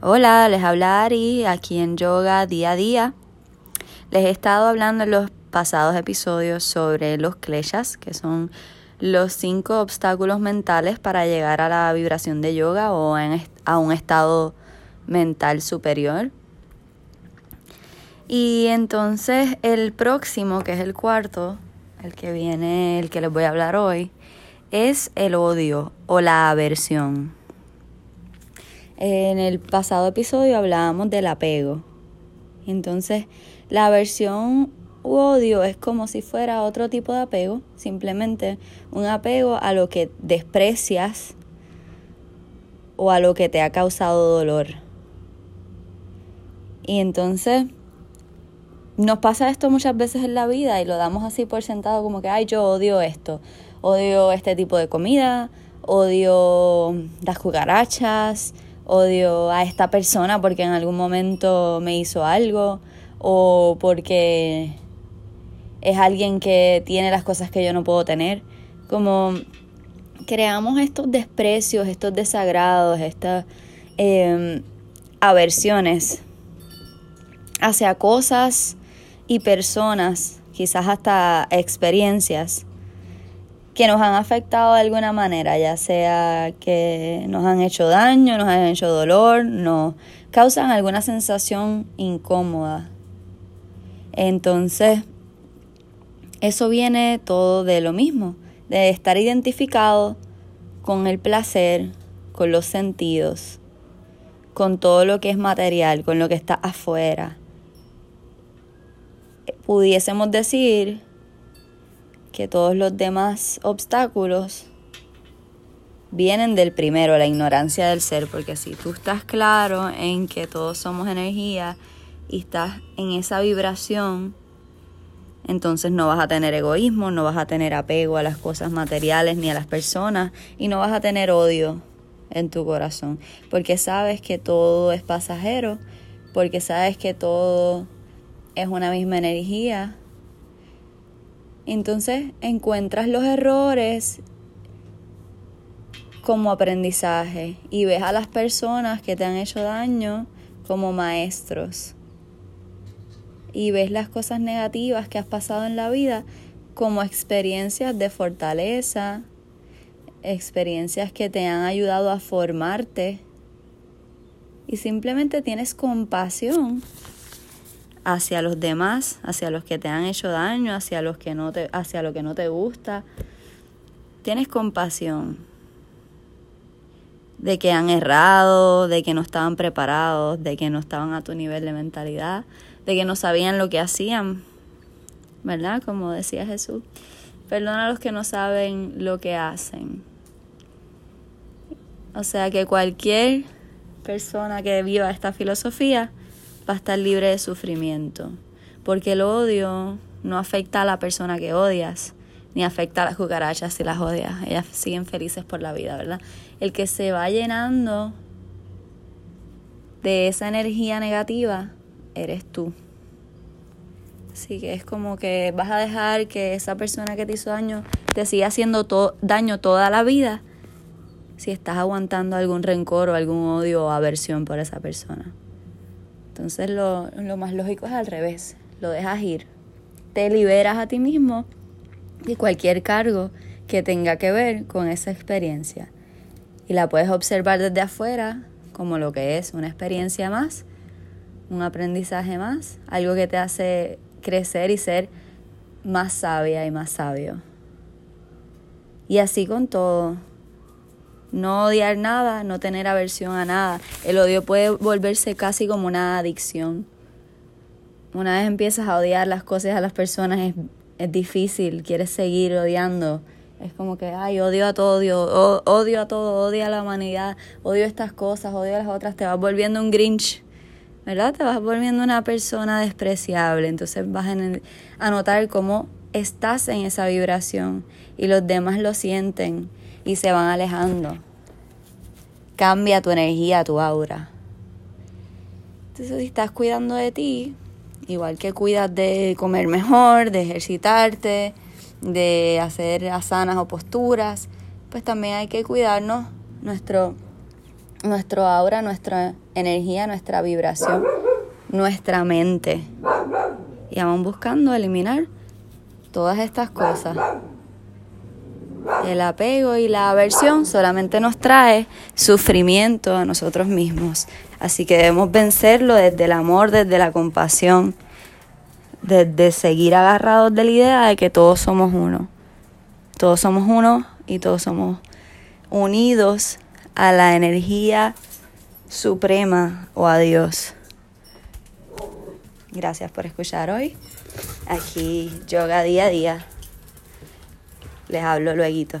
Hola, les habla Ari aquí en Yoga Día a Día. Les he estado hablando en los pasados episodios sobre los kleshas, que son los cinco obstáculos mentales para llegar a la vibración de yoga o a un estado mental superior. Y entonces el próximo, que es el cuarto, el que viene, el que les voy a hablar hoy, es el odio o la aversión. En el pasado episodio hablábamos del apego. Entonces, la aversión u odio es como si fuera otro tipo de apego, simplemente un apego a lo que desprecias o a lo que te ha causado dolor. Y entonces nos pasa esto muchas veces en la vida y lo damos así por sentado como que, ay, yo odio esto, odio este tipo de comida, odio las cucarachas, odio a esta persona porque en algún momento me hizo algo o porque es alguien que tiene las cosas que yo no puedo tener. Como creamos estos desprecios, estos desagrados, estas em, aversiones hacia cosas y personas, quizás hasta experiencias que nos han afectado de alguna manera, ya sea que nos han hecho daño, nos han hecho dolor, nos causan alguna sensación incómoda. Entonces, eso viene todo de lo mismo, de estar identificado con el placer, con los sentidos, con todo lo que es material, con lo que está afuera. Pudiésemos decir que todos los demás obstáculos vienen del primero, la ignorancia del ser, porque si tú estás claro en que todos somos energía y estás en esa vibración, entonces no vas a tener egoísmo, no vas a tener apego a las cosas materiales ni a las personas y no vas a tener odio en tu corazón, porque sabes que todo es pasajero, porque sabes que todo es una misma energía entonces encuentras los errores como aprendizaje y ves a las personas que te han hecho daño como maestros. Y ves las cosas negativas que has pasado en la vida como experiencias de fortaleza, experiencias que te han ayudado a formarte. Y simplemente tienes compasión hacia los demás, hacia los que te han hecho daño, hacia los que no te, hacia lo que no te gusta. Tienes compasión de que han errado, de que no estaban preparados, de que no estaban a tu nivel de mentalidad, de que no sabían lo que hacían, ¿verdad? Como decía Jesús. Perdona a los que no saben lo que hacen. O sea que cualquier persona que viva esta filosofía va a estar libre de sufrimiento. Porque el odio no afecta a la persona que odias, ni afecta a las cucarachas si las odias. Ellas siguen felices por la vida, ¿verdad? El que se va llenando de esa energía negativa eres tú. Así que es como que vas a dejar que esa persona que te hizo daño te siga haciendo daño toda la vida si estás aguantando algún rencor o algún odio o aversión por esa persona. Entonces lo, lo más lógico es al revés, lo dejas ir. Te liberas a ti mismo de cualquier cargo que tenga que ver con esa experiencia. Y la puedes observar desde afuera como lo que es una experiencia más, un aprendizaje más, algo que te hace crecer y ser más sabia y más sabio. Y así con todo, no odiar nada, no tener aversión a nada. El odio puede volverse casi como una adicción. Una vez empiezas a odiar las cosas a las personas es, es difícil, quieres seguir odiando. Es como que, ay, odio a todo, odio, odio a todo, odio a la humanidad, odio estas cosas, odio a las otras, te vas volviendo un grinch, ¿verdad? Te vas volviendo una persona despreciable. Entonces vas a notar cómo estás en esa vibración y los demás lo sienten y se van alejando. Cambia tu energía, tu aura. Entonces, si estás cuidando de ti, igual que cuidas de comer mejor, de ejercitarte, de hacer asanas o posturas, pues también hay que cuidarnos nuestro, nuestro aura, nuestra energía, nuestra vibración, nuestra mente. Y vamos buscando eliminar todas estas cosas. El apego y la aversión solamente nos trae sufrimiento a nosotros mismos. Así que debemos vencerlo desde el amor, desde la compasión, desde seguir agarrados de la idea de que todos somos uno. Todos somos uno y todos somos unidos a la energía suprema o a Dios. Gracias por escuchar hoy. Aquí yoga día a día. Les hablo luego.